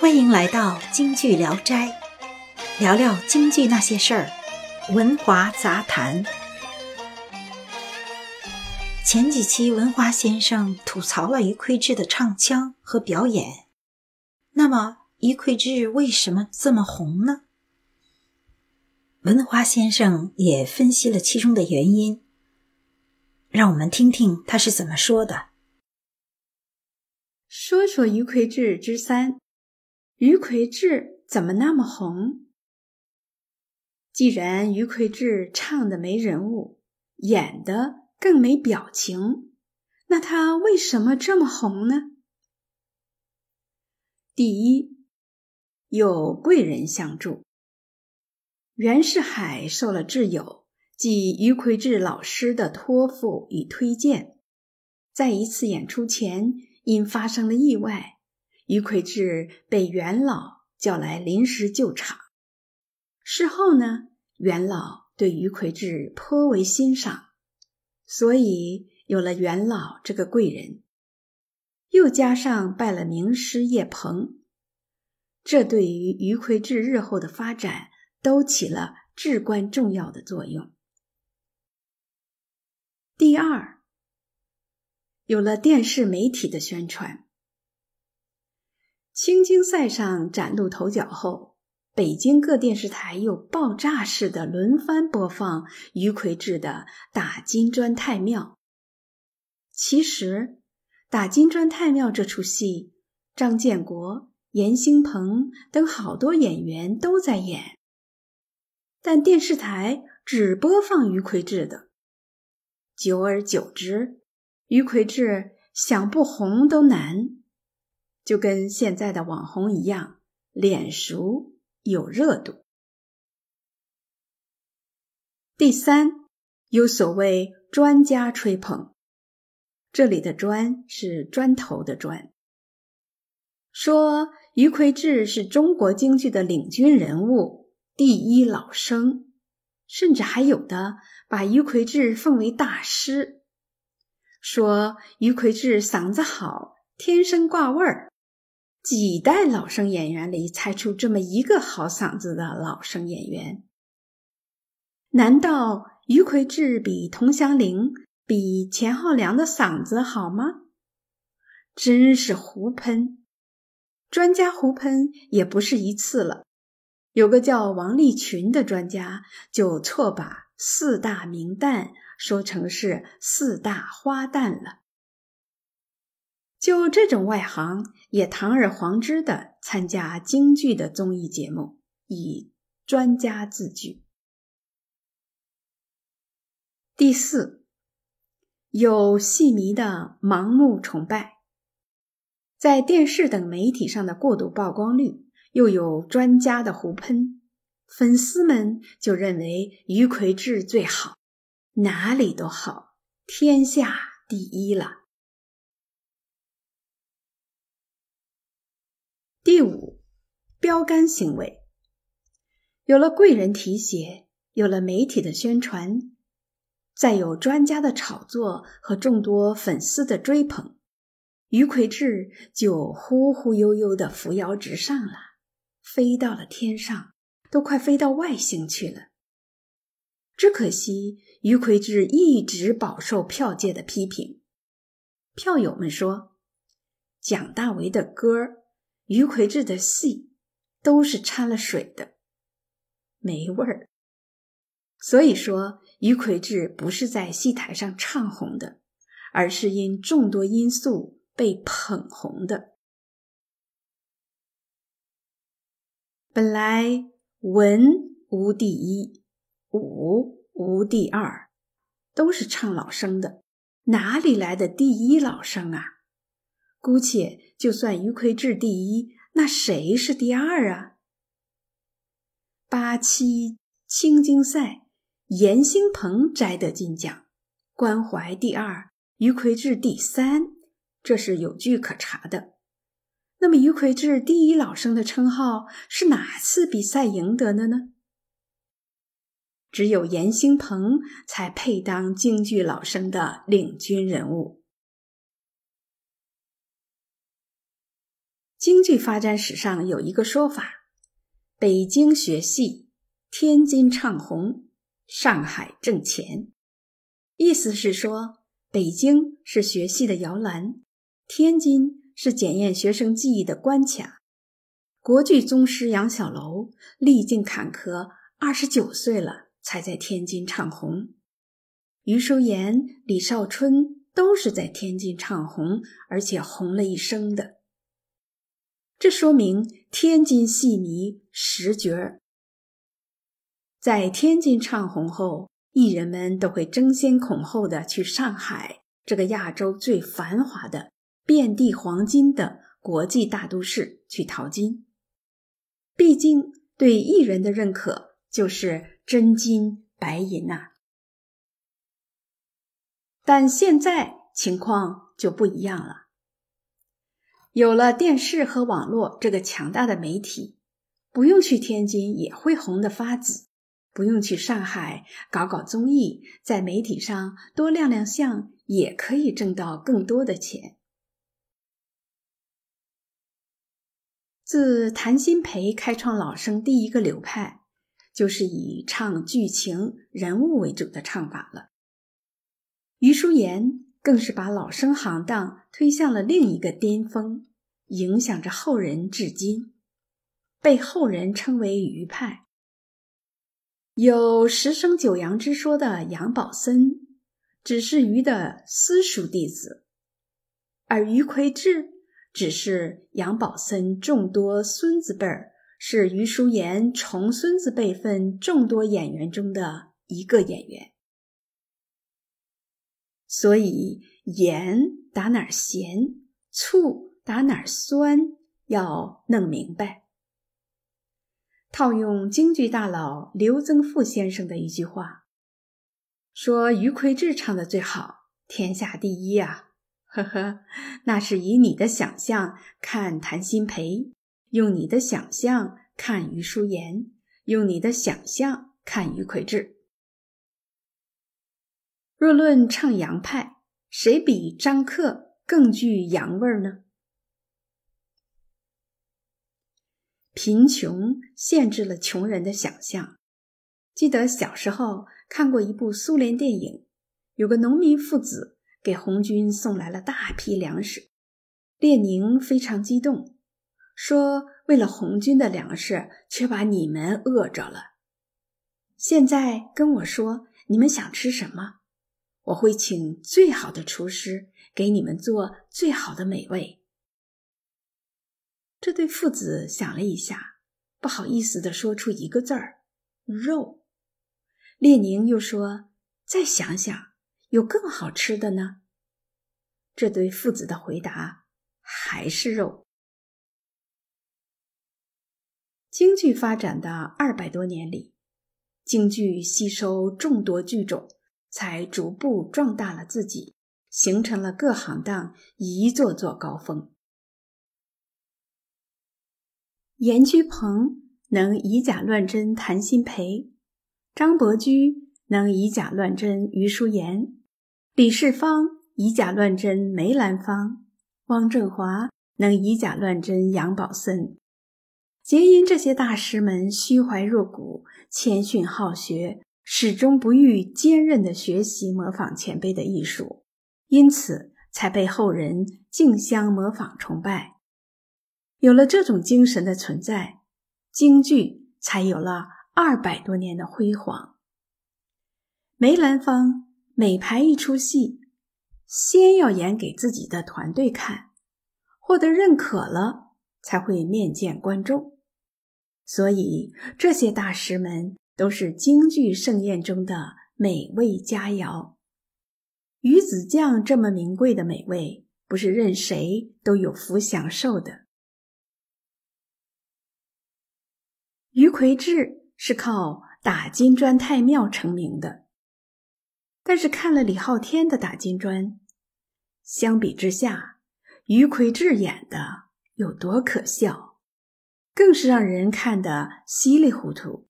欢迎来到京剧聊斋，聊聊京剧那些事儿，文华杂谈。前几期文华先生吐槽了于魁智的唱腔和表演，那么于魁智为什么这么红呢？文华先生也分析了其中的原因，让我们听听他是怎么说的。说说于魁智之三，于魁智怎么那么红？既然于魁智唱的没人物，演的更没表情，那他为什么这么红呢？第一，有贵人相助。袁世海受了挚友，即于魁智老师的托付与推荐，在一次演出前。因发生了意外，于魁智被元老叫来临时救场。事后呢，元老对于魁智颇为欣赏，所以有了元老这个贵人。又加上拜了名师叶鹏，这对于于魁智日后的发展都起了至关重要的作用。第二。有了电视媒体的宣传，青金赛上崭露头角后，北京各电视台又爆炸式的轮番播放于魁智的《打金砖太庙》。其实，《打金砖太庙》这出戏，张建国、严兴鹏等好多演员都在演，但电视台只播放于魁智的。久而久之。于魁智想不红都难，就跟现在的网红一样，脸熟有热度。第三，有所谓专家吹捧，这里的“砖”是砖头的“砖”，说于魁智是中国京剧的领军人物，第一老生，甚至还有的把于魁智奉为大师。说于魁智嗓子好，天生挂味儿，几代老生演员里才出这么一个好嗓子的老生演员。难道于魁智比佟祥林、比钱浩良的嗓子好吗？真是胡喷！专家胡喷也不是一次了。有个叫王立群的专家就错把四大名旦。说成是四大花旦了，就这种外行也堂而皇之的参加京剧的综艺节目，以专家自居。第四，有戏迷的盲目崇拜，在电视等媒体上的过度曝光率，又有专家的胡喷，粉丝们就认为于魁智最好。哪里都好，天下第一了。第五，标杆行为，有了贵人提携，有了媒体的宣传，再有专家的炒作和众多粉丝的追捧，于魁智就忽忽悠悠的扶摇直上了，飞到了天上，都快飞到外星去了。只可惜。于魁智一直饱受票界的批评，票友们说：“蒋大为的歌儿，于魁智的戏，都是掺了水的，没味儿。”所以说，于魁智不是在戏台上唱红的，而是因众多因素被捧红的。本来文无第一，武。无第二，都是唱老生的，哪里来的第一老生啊？姑且就算于魁智第一，那谁是第二啊？八七青金赛，严兴鹏摘得金奖，关怀第二，于魁智第三，这是有据可查的。那么于魁智第一老生的称号是哪次比赛赢得的呢？只有严兴鹏才配当京剧老生的领军人物。京剧发展史上有一个说法：北京学戏，天津唱红，上海挣钱。意思是说，北京是学戏的摇篮，天津是检验学生技艺的关卡。国剧宗师杨小楼历尽坎坷，二十九岁了才在天津唱红。余淑妍、李少春都是在天津唱红，而且红了一生的。这说明天津戏迷十绝儿，在天津唱红后，艺人们都会争先恐后的去上海这个亚洲最繁华的、遍地黄金的国际大都市去淘金。毕竟，对艺人的认可就是真金白银呐。但现在情况就不一样了，有了电视和网络这个强大的媒体，不用去天津也会红得发紫，不用去上海搞搞综艺，在媒体上多亮亮相，也可以挣到更多的钱。自谭鑫培开创老生第一个流派，就是以唱剧情人物为主的唱法了。余淑妍更是把老生行当推向了另一个巅峰，影响着后人至今，被后人称为余派。有十生九阳之说的杨宝森，只是余的私塾弟子，而余魁智。只是杨宝森众多孙子辈儿，是余淑妍重孙子辈分众多演员中的一个演员，所以盐打哪儿咸，醋打哪儿酸，要弄明白。套用京剧大佬刘增富先生的一句话，说余魁智唱的最好，天下第一啊。呵呵，那是以你的想象看谭鑫培，用你的想象看余淑妍，用你的想象看余魁智。若论唱洋派，谁比张克更具洋味儿呢？贫穷限制了穷人的想象。记得小时候看过一部苏联电影，有个农民父子。给红军送来了大批粮食，列宁非常激动，说：“为了红军的粮食，却把你们饿着了。现在跟我说你们想吃什么，我会请最好的厨师给你们做最好的美味。”这对父子想了一下，不好意思的说出一个字儿：“肉。”列宁又说：“再想想。”有更好吃的呢？这对父子的回答还是肉。京剧发展的二百多年里，京剧吸收众多剧种，才逐步壮大了自己，形成了各行当一座座高峰。严居鹏能以假乱真，谭鑫培；张伯驹能以假乱真，余淑妍。李世芳以假乱真，梅兰芳；汪振华能以假乱真，杨宝森。皆因这些大师们虚怀若谷、谦逊好学，始终不渝坚韧的学习模仿前辈的艺术，因此才被后人竞相模仿崇拜。有了这种精神的存在，京剧才有了二百多年的辉煌。梅兰芳。每排一出戏，先要演给自己的团队看，获得认可了，才会面见观众。所以，这些大师们都是京剧盛宴中的美味佳肴。鱼子酱这么名贵的美味，不是任谁都有福享受的。于魁智是靠打金砖太庙成名的。但是看了李昊天的打金砖，相比之下，于魁智演的有多可笑，更是让人看得稀里糊涂。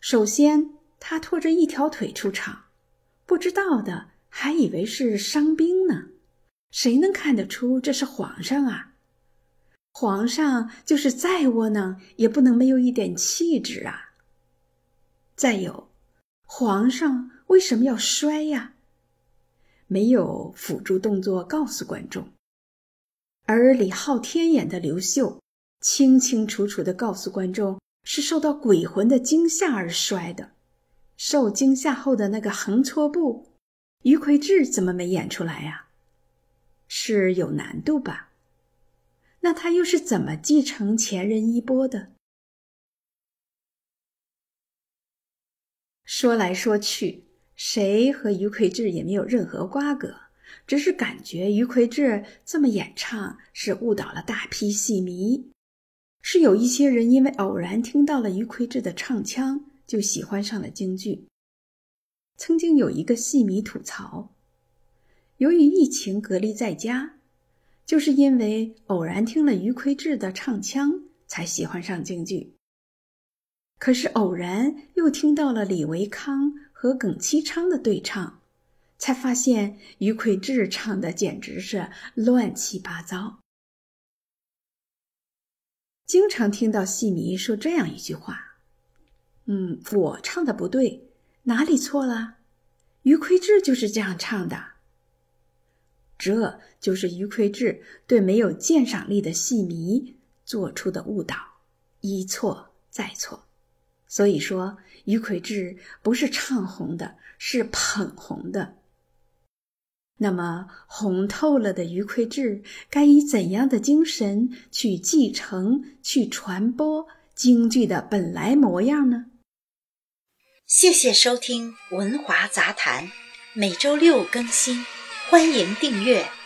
首先，他拖着一条腿出场，不知道的还以为是伤兵呢，谁能看得出这是皇上啊？皇上就是再窝囊，也不能没有一点气质啊。再有，皇上为什么要摔呀？没有辅助动作告诉观众，而李浩天演的刘秀，清清楚楚的告诉观众是受到鬼魂的惊吓而摔的。受惊吓后的那个横搓步，于魁智怎么没演出来呀？是有难度吧？那他又是怎么继承前人衣钵的？说来说去，谁和于魁智也没有任何瓜葛，只是感觉于魁智这么演唱是误导了大批戏迷，是有一些人因为偶然听到了于魁智的唱腔。就喜欢上了京剧。曾经有一个戏迷吐槽，由于疫情隔离在家，就是因为偶然听了于魁智的唱腔，才喜欢上京剧。可是偶然又听到了李维康和耿其昌的对唱，才发现于魁智唱的简直是乱七八糟。经常听到戏迷说这样一句话。嗯，我唱的不对，哪里错了？于魁智就是这样唱的。这就是于魁智对没有鉴赏力的戏迷做出的误导，一错再错。所以说，于魁智不是唱红的，是捧红的。那么，红透了的于魁智该以怎样的精神去继承、去传播京剧的本来模样呢？谢谢收听《文华杂谈》，每周六更新，欢迎订阅。